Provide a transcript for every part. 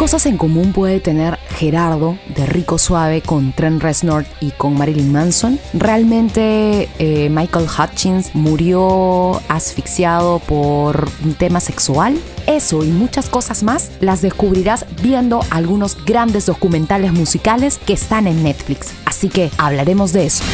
cosas en común puede tener Gerardo de Rico Suave con Trent Reznor y con Marilyn Manson? ¿Realmente eh, Michael Hutchins murió asfixiado por un tema sexual? Eso y muchas cosas más las descubrirás viendo algunos grandes documentales musicales que están en Netflix. Así que hablaremos de eso.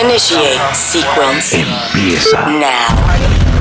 Initiate sequence. Empieza. Now.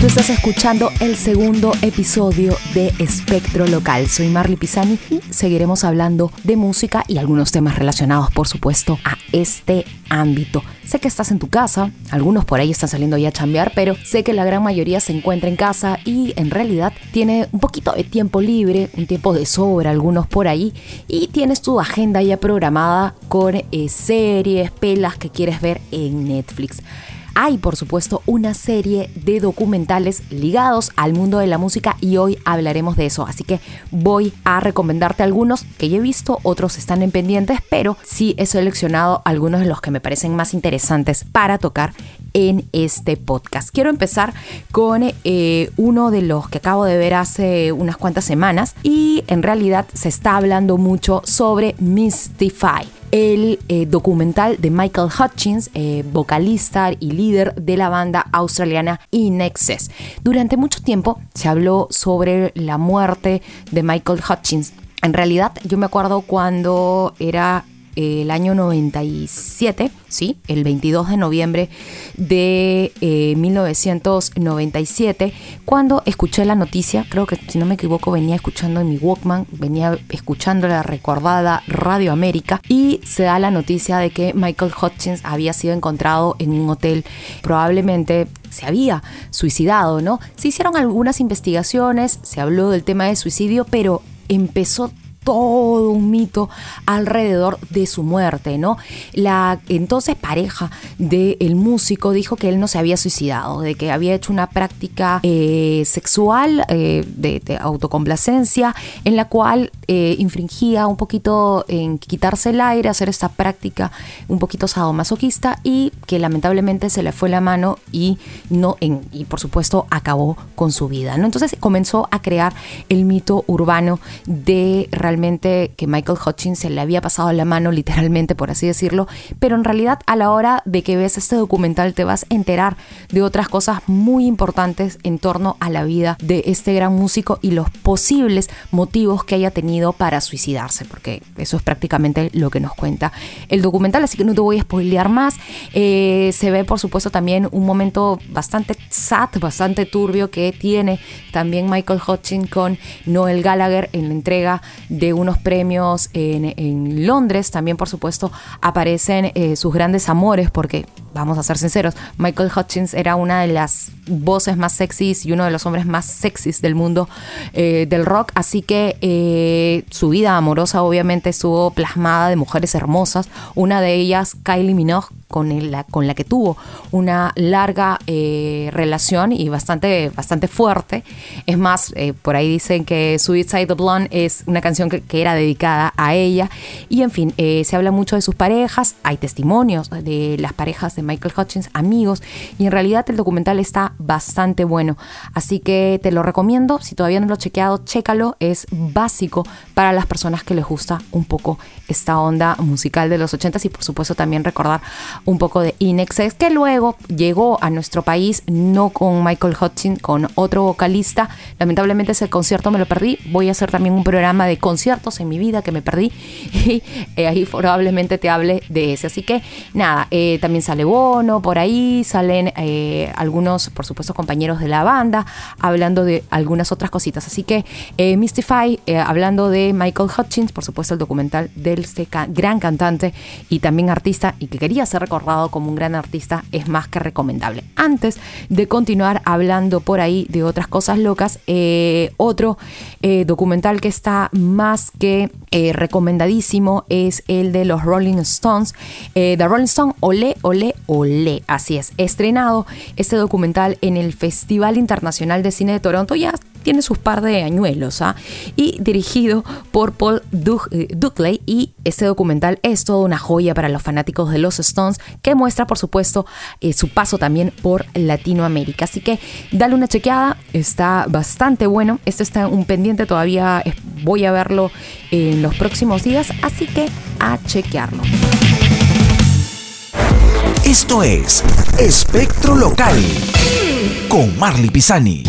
Tú estás escuchando el segundo episodio de Espectro Local. Soy Marley Pisani y seguiremos hablando de música y algunos temas relacionados, por supuesto, a este ámbito. Sé que estás en tu casa, algunos por ahí están saliendo ya a chambear, pero sé que la gran mayoría se encuentra en casa y en realidad tiene un poquito de tiempo libre, un tiempo de sobra, algunos por ahí, y tienes tu agenda ya programada con eh, series, pelas que quieres ver en Netflix hay por supuesto una serie de documentales ligados al mundo de la música y hoy hablaremos de eso. Así que voy a recomendarte algunos que ya he visto, otros están en pendientes, pero sí he seleccionado algunos de los que me parecen más interesantes para tocar en este podcast. Quiero empezar con eh, uno de los que acabo de ver hace unas cuantas semanas y en realidad se está hablando mucho sobre Mystify el eh, documental de Michael Hutchins, eh, vocalista y líder de la banda australiana In Excess. Durante mucho tiempo se habló sobre la muerte de Michael Hutchins. En realidad, yo me acuerdo cuando era el año 97, ¿sí? el 22 de noviembre de 1997, eh, cuando escuché la noticia, creo que si no me equivoco venía escuchando en mi Walkman, venía escuchando la recordada Radio América y se da la noticia de que Michael Hutchins había sido encontrado en un hotel, probablemente se había suicidado, ¿no? Se hicieron algunas investigaciones, se habló del tema de suicidio, pero empezó todo un mito alrededor de su muerte, ¿no? La entonces pareja del músico dijo que él no se había suicidado, de que había hecho una práctica eh, sexual eh, de, autocomplacencia en la cual eh, infringía un poquito en quitarse el aire, hacer esta práctica un poquito sadomasoquista y que lamentablemente se le fue la mano y no y por supuesto acabó con su vida, ¿no? Entonces comenzó a crear el mito urbano de que Michael Hutchins se le había pasado la mano literalmente, por así decirlo, pero en realidad a la hora de que ves este documental te vas a enterar de otras cosas muy importantes en torno a la vida de este gran músico y los posibles motivos que haya tenido para suicidarse, porque eso es prácticamente lo que nos cuenta el documental, así que no te voy a spoilear más. Eh, se ve, por supuesto, también un momento bastante sad, bastante turbio que tiene también Michael Hutchins con Noel Gallagher en la entrega de unos premios en, Londres. También, por supuesto, aparecen eh, sus grandes amores, porque, vamos a ser sinceros, Michael Hutchins era una de las voces más sexys y uno de los hombres más sexys del mundo eh, del rock. Así que eh, su vida amorosa, obviamente, estuvo plasmada de mujeres hermosas. Una de ellas, Kylie Minogue, con, la, con la que tuvo una larga relación y bastante, bastante fuerte. Es más, por ahí dicen que Suicide the Blonde es una canción que, era dedicada a ella. Y en fin, eh, se habla mucho de sus parejas, hay testimonios de las parejas Michael Hutchins, amigos, y en realidad el documental está bastante bueno. Así que te lo recomiendo, si todavía no lo has chequeado, chécalo, es básico para las personas que les gusta un poco esta onda musical de los 80s y por supuesto también recordar un poco de Inexes, que luego llegó a nuestro país, no con Michael Hutchins, con otro vocalista. Lamentablemente ese concierto me lo perdí, voy a hacer también un programa de conciertos en mi vida que me perdí y eh, ahí probablemente te hable de ese. Así que nada, eh, también sale Bono por ahí, salen eh, algunos, por supuesto, compañeros de la banda hablando de algunas otras cositas. Así que Mystify, hablando de Michael Hutchins, por supuesto, el documental de este gran cantante y también artista y que quería hacer recordado como un gran artista es más que recomendable. Antes de continuar hablando por ahí de otras cosas locas, eh, otro eh, documental que está más que eh, recomendadísimo es el de los Rolling Stones. The Rolling Stone, Olé, Olé, Olé. Así es, estrenado este documental en el Festival Internacional de Cine de Toronto. Ya tiene sus par de añuelos, ¿ah? y dirigido por Paul Duckley y este documental es toda una joya para los fanáticos de los Stones que muestra por supuesto eh, su paso también por Latinoamérica, así que dale una chequeada, está bastante bueno, esto está un pendiente todavía, voy a verlo en los próximos días, así que a chequearlo. Esto es Espectro Local con Marley Pisani.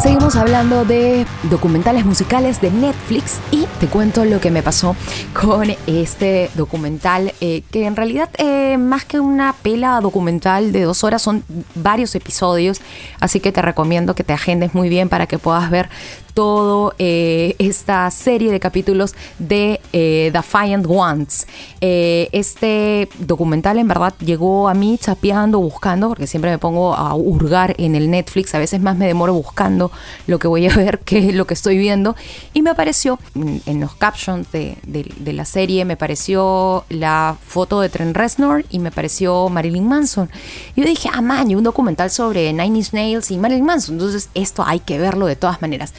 Seguimos hablando de documentales musicales de Netflix y te cuento lo que me pasó con este documental, eh, que en realidad eh, más que una pela documental de dos horas son varios episodios, así que te recomiendo que te agendes muy bien para que puedas ver todo eh, esta serie de capítulos de eh, Defiant Ones. Eh, este documental en verdad llegó a mí chapeando, buscando, porque siempre me pongo a hurgar en el Netflix, a veces más me demoro buscando lo que voy a ver que lo que estoy viendo, y me apareció en los captions de, la serie, me apareció la foto de Trent Reznor y me apareció Marilyn Manson. Y yo dije, ah, man, un documental sobre Nine Inch Nails y Marilyn Manson, entonces esto hay que verlo de todas maneras.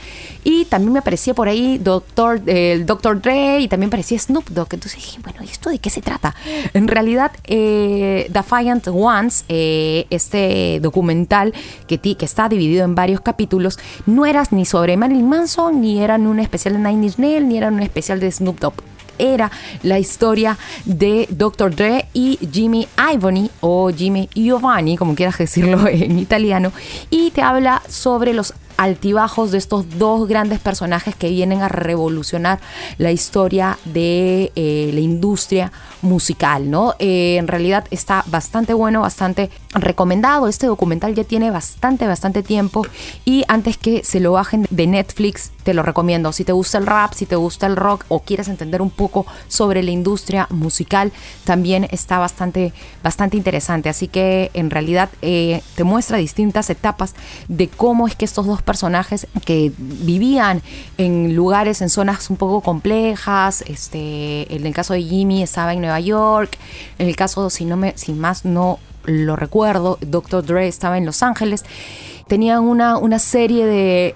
Y también me aparecía por ahí Doctor, el Dr. Dre y también parecía Snoop Dogg. Entonces dije, bueno, ¿y esto de qué se trata? En realidad, eh, Defiant Ones, eh, este documental que, que está dividido en varios capítulos, no era ni sobre Marilyn Manson, ni eran un especial de Nine Inch Nails, ni eran un especial de Snoop Dogg era la historia de Dr. Dre y Jimmy Iovine o Jimmy Giovanni, como quieras decirlo en italiano, y te habla sobre los altibajos de estos dos grandes personajes que vienen a revolucionar la historia de eh, la industria musical, ¿no? Eh, en realidad está bastante bueno, bastante recomendado. Este documental ya tiene bastante, bastante tiempo y antes que se lo bajen de Netflix, te lo recomiendo. Si te gusta el rap, si te gusta el rock o quieres entender un poco sobre la industria musical, también está bastante, bastante interesante. Así que en realidad eh, te muestra distintas etapas de cómo es que estos dos personajes que vivían en lugares, en zonas un poco complejas, este, en el caso de Jimmy estaba en Nueva York, en el caso, si, no me, si más no lo recuerdo, Dr. Dre estaba en Los Ángeles tenían una, una serie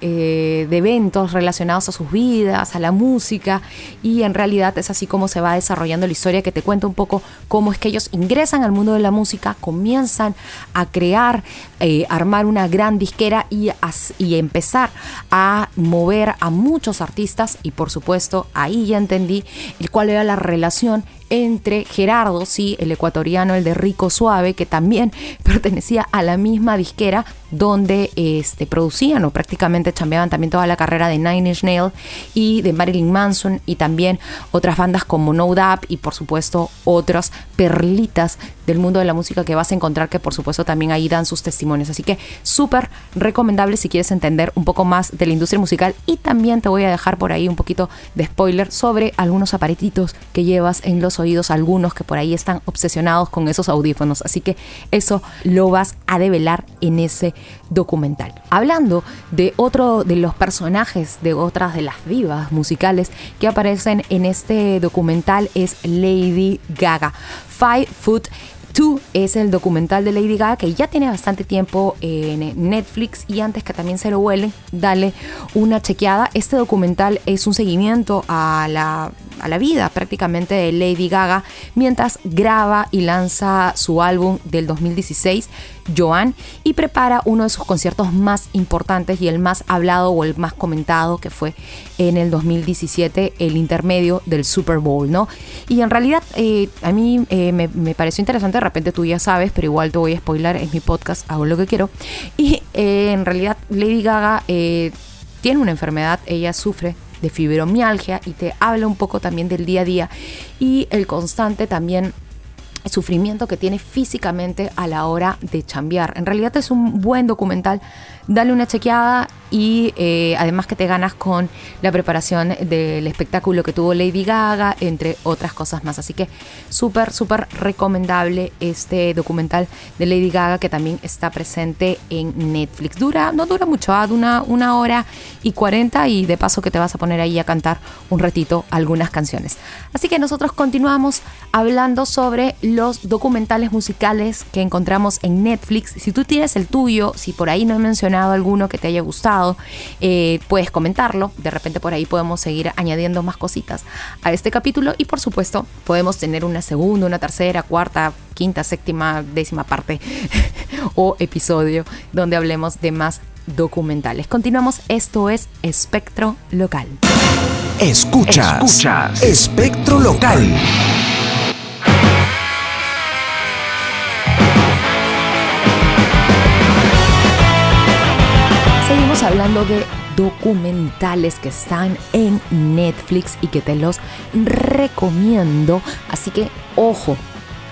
eh, de, eventos relacionados a sus vidas, a la música, y en realidad es así como se va desarrollando la historia que te cuenta un poco cómo es que ellos ingresan al mundo de la música, comienzan a crear, eh, armar una gran disquera y, y empezar a mover a muchos artistas, y por supuesto ahí ya entendí el cuál era la relación entre Gerardo, sí, el ecuatoriano, el de Rico Suave, que también pertenecía a la misma disquera donde este, producían o prácticamente chambeaban también toda la carrera de Nine Inch Nails y de Marilyn Manson y también otras bandas como No Doubt y por supuesto otras perlitas del mundo de la música que vas a encontrar que por supuesto también ahí dan sus testimonios. Así que súper recomendable si quieres entender un poco más de la industria musical y también te voy a dejar por ahí un poquito de spoiler sobre algunos aparatitos que llevas en los oídos algunos que por ahí están obsesionados con esos audífonos. Así que eso lo vas a develar en ese documental. Hablando de otro de los personajes de otras de las divas musicales que aparecen en este documental es Lady Gaga. Five Foot Two es el documental de Lady Gaga que ya tiene bastante tiempo en Netflix y antes que también se lo huelen, dale una chequeada. Este documental es un seguimiento a la, a la vida prácticamente de Lady Gaga mientras graba y lanza su álbum del 2016 Joan y prepara uno de sus conciertos más importantes y el más hablado o el más comentado que fue en el 2017 el intermedio del Super Bowl, ¿no? Y en realidad eh, a mí eh, me, pareció interesante, de repente tú ya sabes, pero igual te voy a spoiler, en mi podcast, hago lo que quiero. Y eh, en realidad Lady Gaga tiene una enfermedad, ella sufre de fibromialgia y te habla un poco también del día a día y el constante también sufrimiento que tiene físicamente a la hora de chambear. En realidad es un buen documental, dale una chequeada y eh, además que te ganas con la preparación del espectáculo que tuvo Lady Gaga, entre otras cosas más. Así que súper, súper recomendable este documental de Lady Gaga que también está presente en Netflix. Dura, no dura mucho, ¿ah? una, una hora y cuarenta y de paso que te vas a poner ahí a cantar un ratito algunas canciones. Así que nosotros continuamos hablando sobre los documentales musicales que encontramos en Netflix. Si tú tienes el tuyo, si por ahí no he mencionado alguno que te haya gustado, eh, puedes comentarlo. De repente por ahí podemos seguir añadiendo más cositas a este capítulo y por supuesto podemos tener una segunda, una tercera, cuarta, quinta, séptima, décima parte o episodio donde hablemos de más documentales. Continuamos, esto es Espectro Local. Escuchas, Escuchas. Espectro Local. Seguimos hablando de documentales que están en Netflix y que te los recomiendo. Así que ojo,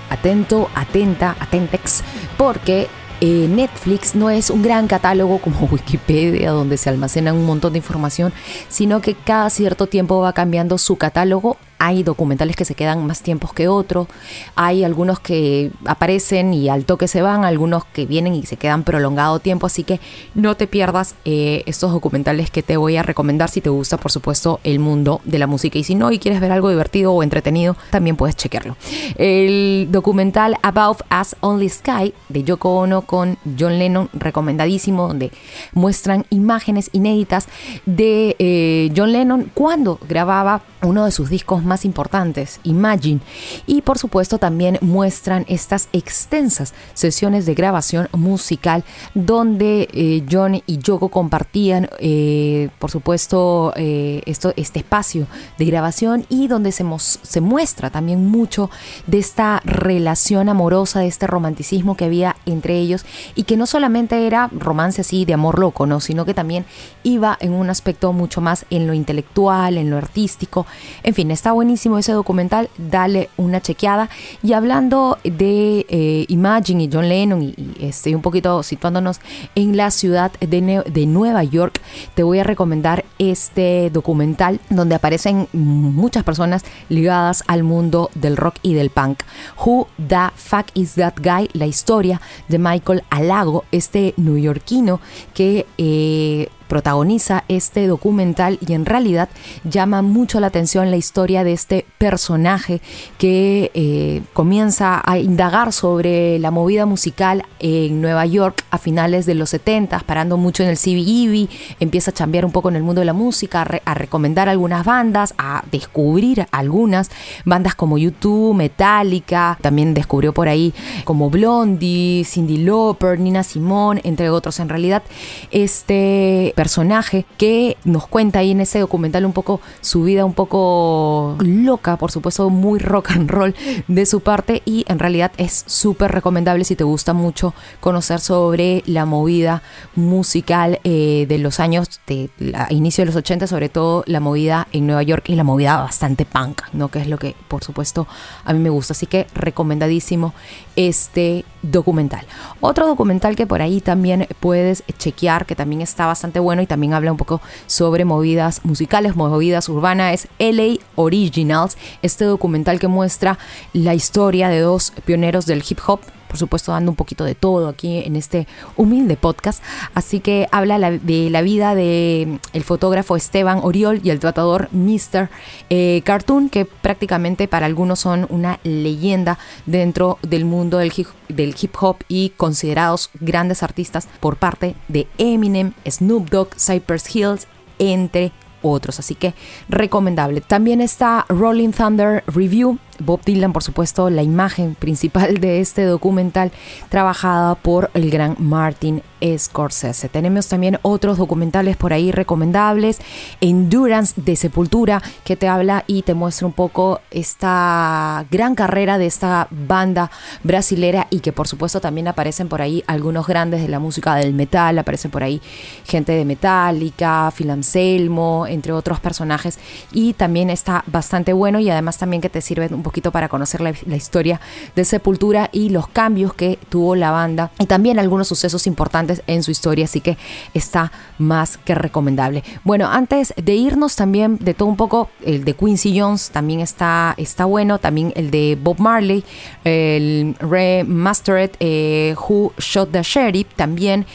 atento, atenta, atentex, porque eh, Netflix no es un gran catálogo como Wikipedia donde se almacena un montón de información, sino que cada cierto tiempo va cambiando su catálogo hay documentales que se quedan más tiempos que otros, hay algunos que aparecen y al toque se van, algunos que vienen y se quedan prolongado tiempo, así que no te pierdas eh, estos documentales que te voy a recomendar si te gusta, por supuesto, el mundo de la música y si no y quieres ver algo divertido o entretenido, también puedes chequearlo. El documental Above Us Only Sky de Yoko Ono con John Lennon, recomendadísimo, donde muestran imágenes inéditas de eh, John Lennon cuando grababa uno de sus discos más importantes, Imagine, y por supuesto también muestran estas extensas sesiones de grabación musical donde eh, John y Yoko compartían, eh, por supuesto, eh, esto, este espacio de grabación y donde se, se muestra también mucho de esta relación amorosa, de este romanticismo que había entre ellos y que no solamente era romance así de amor loco, ¿no? sino que también iba en un aspecto mucho más en lo intelectual, en lo artístico, en fin, está buenísimo ese documental, dale una chequeada. Y hablando de eh, Imagine y John Lennon y, estoy un poquito situándonos en la ciudad de, de Nueva York, te voy a recomendar este documental donde aparecen muchas personas ligadas al mundo del rock y del punk. Who the fuck is that guy? La historia de Michael Alago, este neoyorquino que eh, protagoniza este documental y en realidad llama mucho la atención la historia de este personaje que eh, comienza a indagar sobre la movida musical en Nueva York a finales de los 70, parando mucho en el CBGB, empieza a chambear un poco en el mundo de la música, a, recomendar algunas bandas, a descubrir algunas bandas como YouTube, Metallica, también descubrió por ahí como Blondie, Cindy Lauper, Nina Simone, entre otros. En realidad, este personaje que nos cuenta ahí en ese documental un poco su vida un poco loca, por supuesto muy rock and roll de su parte y en realidad es súper recomendable si te gusta mucho conocer sobre la movida musical eh, de los años de inicio de los 80, sobre todo la movida en Nueva York y la movida bastante punk, ¿no? Que es lo que por supuesto a mí me gusta, así que recomendadísimo este documental. Otro documental que por ahí también puedes chequear, que también está bastante bueno y también habla un poco sobre movidas musicales, movidas urbanas, es LA Originals, este documental que muestra la historia de dos pioneros del hip hop por supuesto dando un poquito de todo aquí en este humilde podcast. Así que habla de la vida de mm, el fotógrafo Esteban Oriol y el tratador Mr. Eh, Cartoon, que prácticamente para algunos son una leyenda dentro del mundo del hip, del hip hop y considerados grandes artistas por parte de Eminem, Snoop Dogg, Cypress Hills, entre otros. Así que recomendable. También está Rolling Thunder Review, Bob Dylan, por supuesto, la imagen principal de este documental, trabajada por el gran Martin Scorsese. Tenemos también otros documentales por ahí recomendables. Endurance de Sepultura, que te habla y te muestra un poco esta gran carrera de esta banda brasilera y que por supuesto también aparecen por ahí algunos grandes de la música del metal. Aparecen por ahí gente de Metallica, Phil Anselmo, entre otros personajes. Y también está bastante bueno y además también que te sirve un poquito para conocer la, la historia de Sepultura y los cambios que tuvo la banda y también algunos sucesos importantes en su historia, así que está más que recomendable. Bueno, antes de irnos también de todo un poco, el de Quincy Jones también está, está bueno, también el de Bob Marley, el Remastered eh, Who Shot the Sheriff también,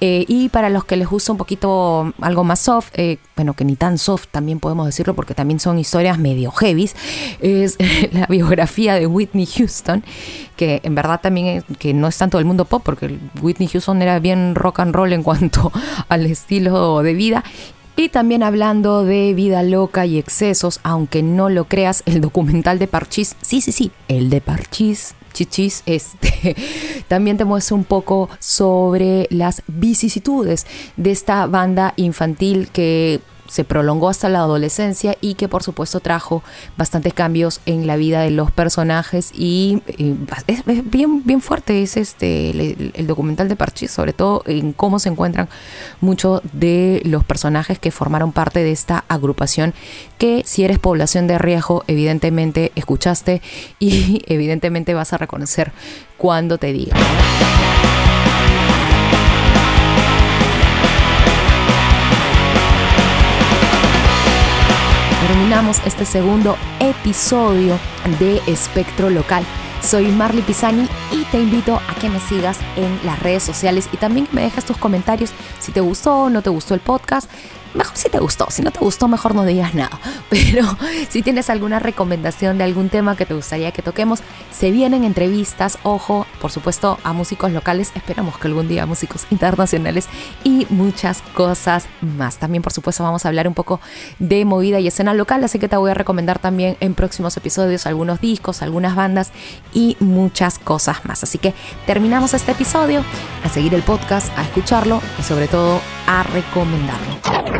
eh, y para los que les gusta un poquito algo más soft, eh, bueno, que ni tan soft también podemos decirlo porque también son historias medio heavies, es la biografía de Whitney Houston, que en verdad también que no es tanto del mundo pop, porque Whitney Houston era bien rock and roll en cuanto al estilo de vida. Y también hablando de vida loca y excesos, aunque no lo creas, el documental de Parchís, sí, sí, sí, el de Parchís Chichis, este, también te muestra un poco sobre las vicisitudes de esta banda infantil que se prolongó hasta la adolescencia y que por supuesto trajo bastantes cambios en la vida de los personajes y, es, bien, bien fuerte es este el, documental de Parchís, sobre todo en cómo se encuentran muchos de los personajes que formaron parte de esta agrupación que si eres población de riesgo evidentemente escuchaste y evidentemente vas a reconocer cuando te diga. Terminamos este segundo episodio de Espectro Local. Soy Marley Pisani y te invito a que me sigas en las redes sociales y también que me dejes tus comentarios si te gustó o no te gustó el podcast mejor si te gustó, si no te gustó mejor no digas nada. Pero si tienes alguna recomendación de algún tema que te gustaría que toquemos, se vienen entrevistas, ojo, por supuesto a músicos locales, esperamos que algún día músicos internacionales y muchas cosas más. También por supuesto vamos a hablar un poco de movida y escena local, así que te voy a recomendar también en próximos episodios algunos discos, algunas bandas y muchas cosas más. Así que terminamos este episodio, a seguir el podcast, a escucharlo y sobre todo a recomendarlo.